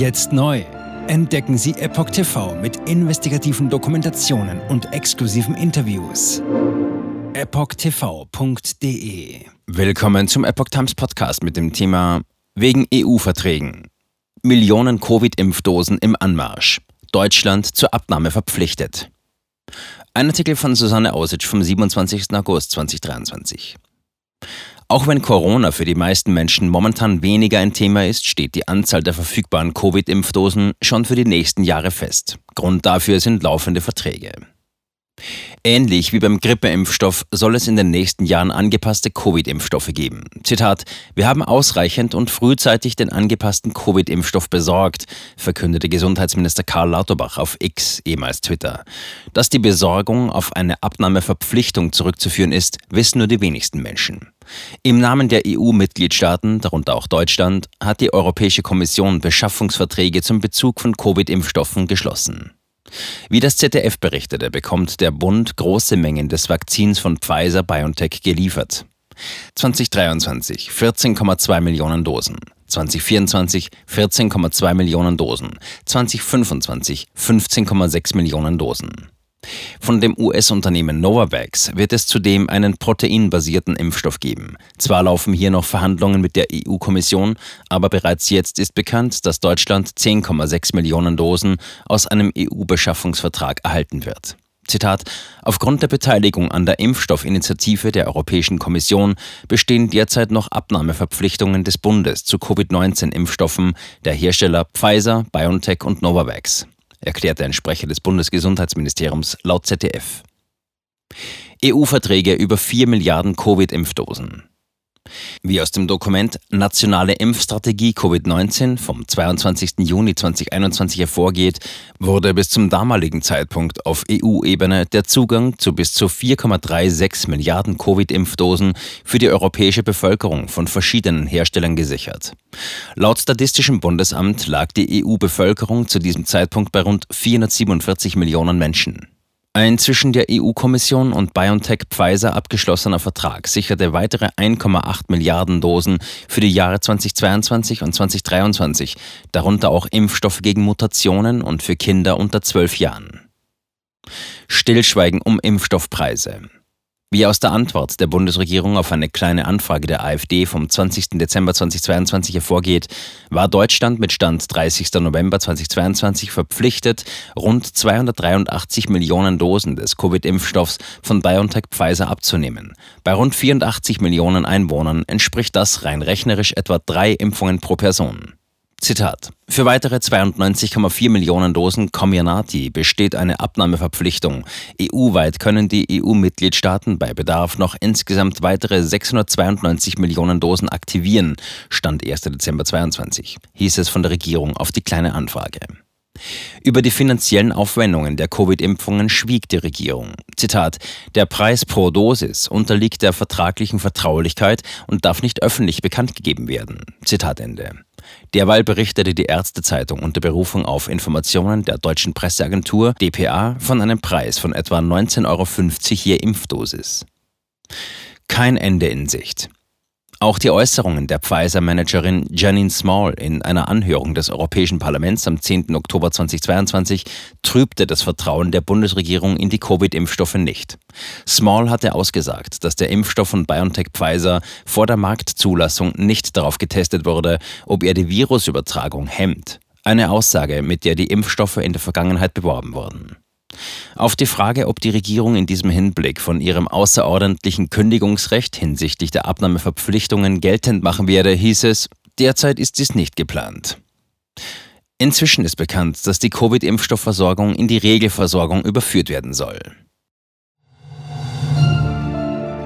Jetzt neu. Entdecken Sie Epoch TV mit investigativen Dokumentationen und exklusiven Interviews. EpochTV.de Willkommen zum Epoch Times Podcast mit dem Thema Wegen EU-Verträgen. Millionen Covid-Impfdosen im Anmarsch. Deutschland zur Abnahme verpflichtet. Ein Artikel von Susanne Ausitsch vom 27. August 2023. Auch wenn Corona für die meisten Menschen momentan weniger ein Thema ist, steht die Anzahl der verfügbaren Covid-Impfdosen schon für die nächsten Jahre fest. Grund dafür sind laufende Verträge. Ähnlich wie beim Grippeimpfstoff soll es in den nächsten Jahren angepasste Covid-Impfstoffe geben. Zitat: Wir haben ausreichend und frühzeitig den angepassten Covid-Impfstoff besorgt, verkündete Gesundheitsminister Karl Lauterbach auf X, ehemals Twitter. Dass die Besorgung auf eine Abnahmeverpflichtung zurückzuführen ist, wissen nur die wenigsten Menschen. Im Namen der EU-Mitgliedstaaten, darunter auch Deutschland, hat die Europäische Kommission Beschaffungsverträge zum Bezug von Covid-Impfstoffen geschlossen. Wie das ZDF berichtete, bekommt der Bund große Mengen des Vakzins von Pfizer BioNTech geliefert. 2023 14,2 Millionen Dosen, 2024 14,2 Millionen Dosen, 2025 15,6 Millionen Dosen. Von dem US-Unternehmen Novavax wird es zudem einen proteinbasierten Impfstoff geben. Zwar laufen hier noch Verhandlungen mit der EU-Kommission, aber bereits jetzt ist bekannt, dass Deutschland 10,6 Millionen Dosen aus einem EU-Beschaffungsvertrag erhalten wird. Zitat, aufgrund der Beteiligung an der Impfstoffinitiative der Europäischen Kommission bestehen derzeit noch Abnahmeverpflichtungen des Bundes zu Covid-19-Impfstoffen der Hersteller Pfizer, BioNTech und Novavax erklärte ein Sprecher des Bundesgesundheitsministeriums laut ZDF. EU-Verträge über 4 Milliarden Covid-Impfdosen. Wie aus dem Dokument Nationale Impfstrategie Covid-19 vom 22. Juni 2021 hervorgeht, wurde bis zum damaligen Zeitpunkt auf EU-Ebene der Zugang zu bis zu 4,36 Milliarden Covid-Impfdosen für die europäische Bevölkerung von verschiedenen Herstellern gesichert. Laut Statistischem Bundesamt lag die EU-Bevölkerung zu diesem Zeitpunkt bei rund 447 Millionen Menschen. Ein zwischen der EU-Kommission und BioNTech Pfizer abgeschlossener Vertrag sicherte weitere 1,8 Milliarden Dosen für die Jahre 2022 und 2023, darunter auch Impfstoffe gegen Mutationen und für Kinder unter 12 Jahren. Stillschweigen um Impfstoffpreise. Wie aus der Antwort der Bundesregierung auf eine kleine Anfrage der AfD vom 20. Dezember 2022 hervorgeht, war Deutschland mit Stand 30. November 2022 verpflichtet, rund 283 Millionen Dosen des Covid-Impfstoffs von BioNTech Pfizer abzunehmen. Bei rund 84 Millionen Einwohnern entspricht das rein rechnerisch etwa drei Impfungen pro Person. Zitat. Für weitere 92,4 Millionen Dosen Comirnaty besteht eine Abnahmeverpflichtung. EU-weit können die EU-Mitgliedstaaten bei Bedarf noch insgesamt weitere 692 Millionen Dosen aktivieren, stand 1. Dezember 22, hieß es von der Regierung auf die kleine Anfrage. Über die finanziellen Aufwendungen der Covid-Impfungen schwieg die Regierung. Zitat: Der Preis pro Dosis unterliegt der vertraglichen Vertraulichkeit und darf nicht öffentlich bekannt gegeben werden. Zitat Ende. Derweil berichtete die Ärztezeitung unter Berufung auf Informationen der deutschen Presseagentur dpa von einem Preis von etwa 19,50 Euro je Impfdosis. Kein Ende in Sicht. Auch die Äußerungen der Pfizer-Managerin Janine Small in einer Anhörung des Europäischen Parlaments am 10. Oktober 2022 trübte das Vertrauen der Bundesregierung in die Covid-Impfstoffe nicht. Small hatte ausgesagt, dass der Impfstoff von BioNTech Pfizer vor der Marktzulassung nicht darauf getestet wurde, ob er die Virusübertragung hemmt. Eine Aussage, mit der die Impfstoffe in der Vergangenheit beworben wurden. Auf die Frage, ob die Regierung in diesem Hinblick von ihrem außerordentlichen Kündigungsrecht hinsichtlich der Abnahmeverpflichtungen geltend machen werde, hieß es, derzeit ist dies nicht geplant. Inzwischen ist bekannt, dass die Covid-Impfstoffversorgung in die Regelversorgung überführt werden soll.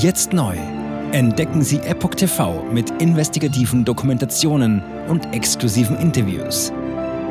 Jetzt neu. Entdecken Sie Epoch TV mit investigativen Dokumentationen und exklusiven Interviews